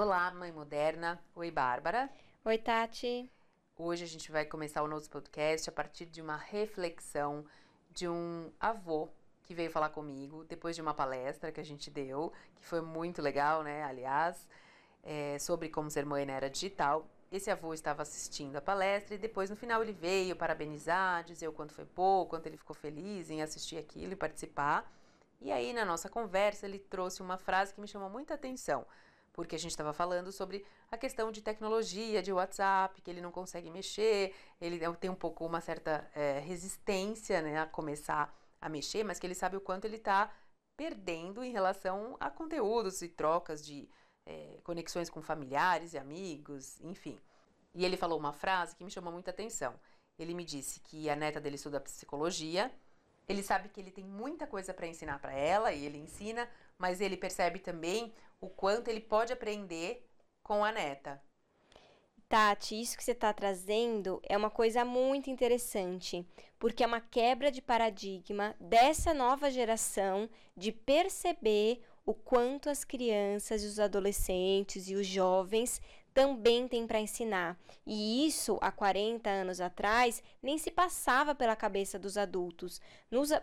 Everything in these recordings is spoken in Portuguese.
Olá, mãe moderna. Oi, Bárbara. Oi, Tati. Hoje a gente vai começar o nosso podcast a partir de uma reflexão de um avô que veio falar comigo depois de uma palestra que a gente deu, que foi muito legal, né? Aliás, é, sobre como ser mãe na era digital. Esse avô estava assistindo a palestra e depois no final ele veio parabenizar, dizer o quanto foi pouco, quanto ele ficou feliz em assistir aquilo e participar. E aí na nossa conversa ele trouxe uma frase que me chamou muita atenção, porque a gente estava falando sobre a questão de tecnologia, de WhatsApp, que ele não consegue mexer, ele tem um pouco uma certa é, resistência né, a começar a mexer, mas que ele sabe o quanto ele está perdendo em relação a conteúdos e trocas de é, conexões com familiares e amigos, enfim. E ele falou uma frase que me chamou muita atenção. Ele me disse que a neta dele estuda psicologia, ele sabe que ele tem muita coisa para ensinar para ela e ele ensina, mas ele percebe também o quanto ele pode aprender com a neta. Tati, isso que você está trazendo é uma coisa muito interessante, porque é uma quebra de paradigma dessa nova geração de perceber o quanto as crianças e os adolescentes e os jovens também têm para ensinar. E isso, há 40 anos atrás, nem se passava pela cabeça dos adultos.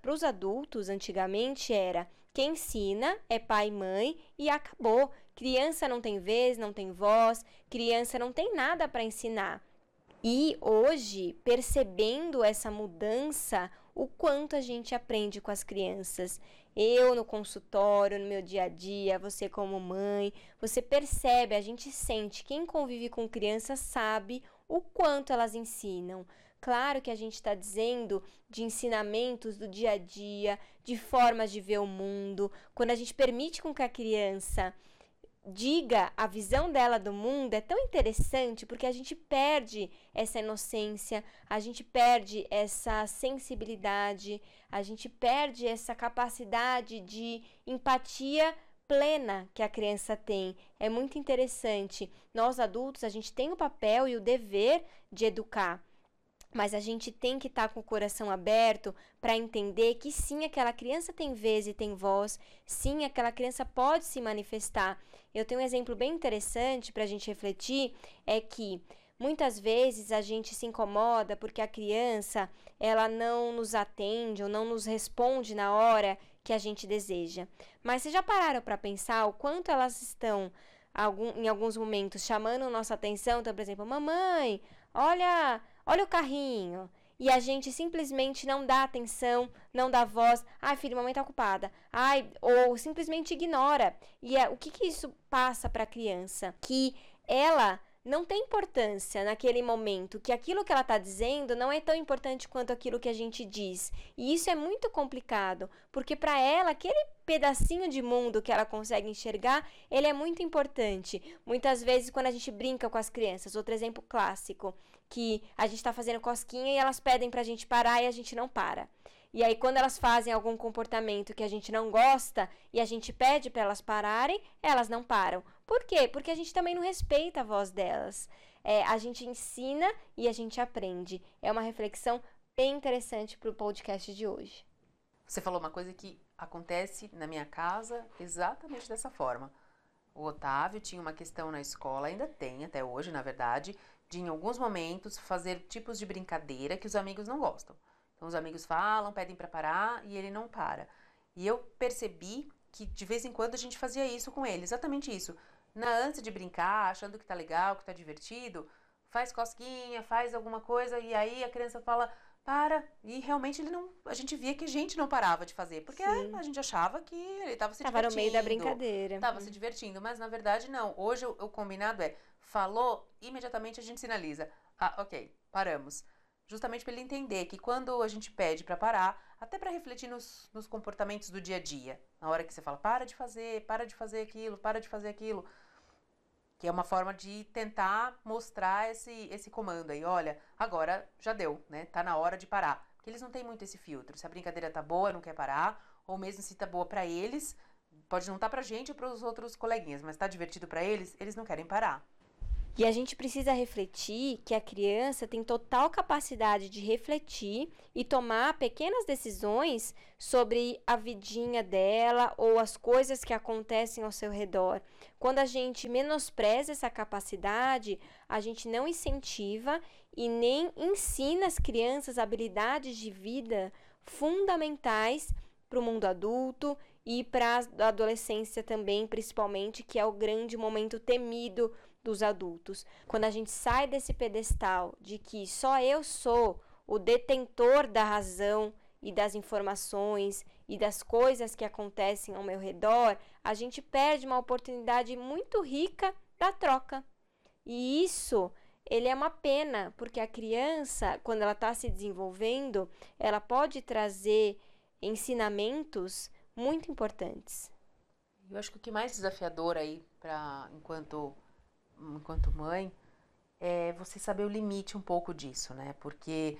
Para os adultos, antigamente era quem ensina é pai e mãe e acabou. Criança não tem vez, não tem voz, criança não tem nada para ensinar. E hoje, percebendo essa mudança, o quanto a gente aprende com as crianças. Eu no consultório, no meu dia a dia, você como mãe, você percebe, a gente sente, quem convive com crianças sabe o quanto elas ensinam. Claro que a gente está dizendo de ensinamentos do dia a dia, de formas de ver o mundo, quando a gente permite com que a criança diga a visão dela do mundo é tão interessante porque a gente perde essa inocência, a gente perde essa sensibilidade, a gente perde essa capacidade de empatia plena que a criança tem. É muito interessante. Nós adultos, a gente tem o papel e o dever de educar. Mas a gente tem que estar tá com o coração aberto para entender que sim, aquela criança tem vez e tem voz, sim, aquela criança pode se manifestar. Eu tenho um exemplo bem interessante para a gente refletir: é que muitas vezes a gente se incomoda porque a criança ela não nos atende ou não nos responde na hora que a gente deseja. Mas vocês já pararam para pensar o quanto elas estão algum, em alguns momentos chamando nossa atenção? Então, por exemplo, mamãe, olha olha o carrinho. E a gente simplesmente não dá atenção, não dá voz. Ai, filho, mamãe tá ocupada. Ai, ou simplesmente ignora. E é, o que, que isso passa para a criança? Que ela não tem importância naquele momento, que aquilo que ela está dizendo não é tão importante quanto aquilo que a gente diz. E isso é muito complicado, porque para ela, aquele pedacinho de mundo que ela consegue enxergar, ele é muito importante. Muitas vezes, quando a gente brinca com as crianças, outro exemplo clássico, que a gente está fazendo cosquinha e elas pedem para a gente parar e a gente não para. E aí, quando elas fazem algum comportamento que a gente não gosta e a gente pede para elas pararem, elas não param. Por quê? Porque a gente também não respeita a voz delas. É, a gente ensina e a gente aprende. É uma reflexão bem interessante para o podcast de hoje. Você falou uma coisa que acontece na minha casa exatamente dessa forma. O Otávio tinha uma questão na escola, ainda tem até hoje, na verdade, de em alguns momentos fazer tipos de brincadeira que os amigos não gostam. Então os amigos falam, pedem para parar e ele não para. E eu percebi que de vez em quando a gente fazia isso com ele, exatamente isso. Na antes de brincar, achando que tá legal, que tá divertido, faz cosquinha, faz alguma coisa e aí a criança fala: "Para". E realmente ele não, a gente via que a gente não parava de fazer, porque Sim. a gente achava que ele estava se tava divertindo. Tava no meio da brincadeira. Tava hum. se divertindo, mas na verdade não. Hoje o, o combinado é Falou, imediatamente a gente sinaliza. Ah, ok, paramos. Justamente para ele entender que quando a gente pede para parar, até para refletir nos, nos comportamentos do dia a dia, na hora que você fala, para de fazer, para de fazer aquilo, para de fazer aquilo, que é uma forma de tentar mostrar esse, esse comando aí. Olha, agora já deu, né? Tá na hora de parar. Porque eles não têm muito esse filtro. Se a brincadeira tá boa, não quer parar, ou mesmo se tá boa para eles, pode não tá pra gente ou pros outros coleguinhas, mas tá divertido para eles, eles não querem parar. E a gente precisa refletir que a criança tem total capacidade de refletir e tomar pequenas decisões sobre a vidinha dela ou as coisas que acontecem ao seu redor. Quando a gente menospreza essa capacidade, a gente não incentiva e nem ensina as crianças habilidades de vida fundamentais para o mundo adulto e para a adolescência também, principalmente, que é o grande momento temido dos adultos. Quando a gente sai desse pedestal de que só eu sou o detentor da razão e das informações e das coisas que acontecem ao meu redor, a gente perde uma oportunidade muito rica da troca. E isso ele é uma pena, porque a criança, quando ela está se desenvolvendo, ela pode trazer ensinamentos muito importantes. Eu acho que o que mais desafiador aí para enquanto enquanto mãe, é você saber o limite um pouco disso, né? Porque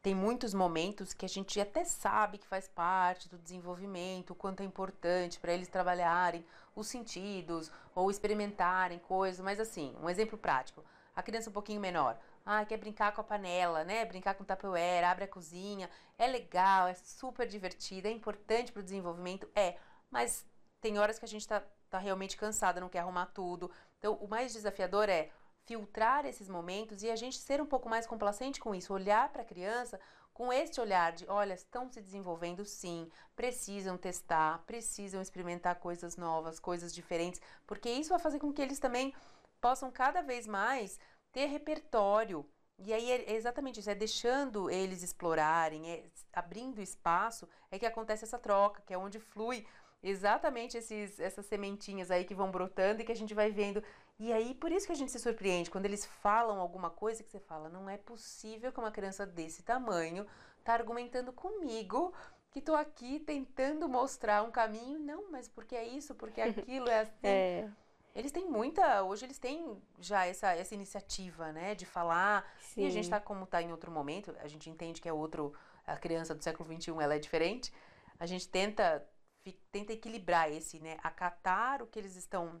tem muitos momentos que a gente até sabe que faz parte do desenvolvimento, o quanto é importante para eles trabalharem os sentidos ou experimentarem coisas, mas assim, um exemplo prático. A criança um pouquinho menor, ah, quer brincar com a panela, né? Brincar com o tupperware, abre a cozinha. É legal, é super divertido, é importante para o desenvolvimento, é. Mas tem horas que a gente está tá realmente cansada, não quer arrumar tudo, então, o mais desafiador é filtrar esses momentos e a gente ser um pouco mais complacente com isso, olhar para a criança com este olhar de, olha, estão se desenvolvendo sim, precisam testar, precisam experimentar coisas novas, coisas diferentes, porque isso vai fazer com que eles também possam cada vez mais ter repertório. E aí é exatamente isso, é deixando eles explorarem, é abrindo espaço, é que acontece essa troca, que é onde flui exatamente esses, essas sementinhas aí que vão brotando e que a gente vai vendo. E aí, por isso que a gente se surpreende, quando eles falam alguma coisa que você fala, não é possível que uma criança desse tamanho tá argumentando comigo que tô aqui tentando mostrar um caminho. Não, mas porque é isso, porque aquilo é assim. é. Eles têm muita, hoje eles têm já essa, essa iniciativa, né, de falar. Sim. E a gente tá como tá em outro momento, a gente entende que é outro, a criança do século XXI, ela é diferente. A gente tenta tenta equilibrar esse, né? Acatar o que eles estão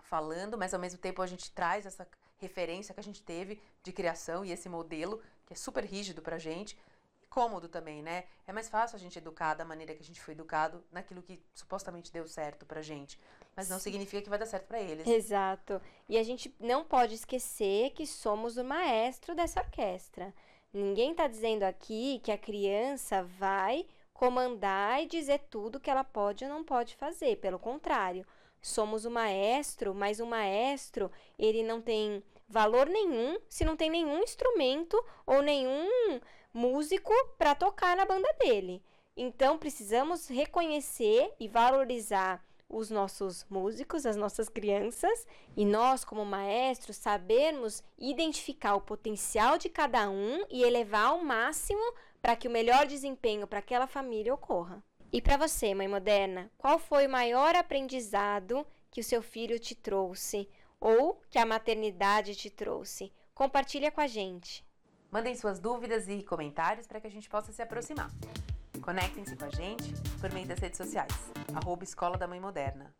falando, mas ao mesmo tempo a gente traz essa referência que a gente teve de criação e esse modelo que é super rígido pra gente e cômodo também, né? É mais fácil a gente educar da maneira que a gente foi educado naquilo que supostamente deu certo pra gente, mas não significa que vai dar certo para eles. Exato. E a gente não pode esquecer que somos o maestro dessa orquestra. Ninguém está dizendo aqui que a criança vai comandar e dizer tudo que ela pode ou não pode fazer. Pelo contrário, somos o maestro, mas o maestro, ele não tem valor nenhum se não tem nenhum instrumento ou nenhum músico para tocar na banda dele. Então, precisamos reconhecer e valorizar os nossos músicos, as nossas crianças, e nós, como maestros, sabermos identificar o potencial de cada um e elevar ao máximo para que o melhor desempenho para aquela família ocorra. E para você, mãe moderna, qual foi o maior aprendizado que o seu filho te trouxe ou que a maternidade te trouxe? Compartilha com a gente. Mandem suas dúvidas e comentários para que a gente possa se aproximar. Conectem-se com a gente por meio das redes sociais, arroba Escola da Mãe Moderna.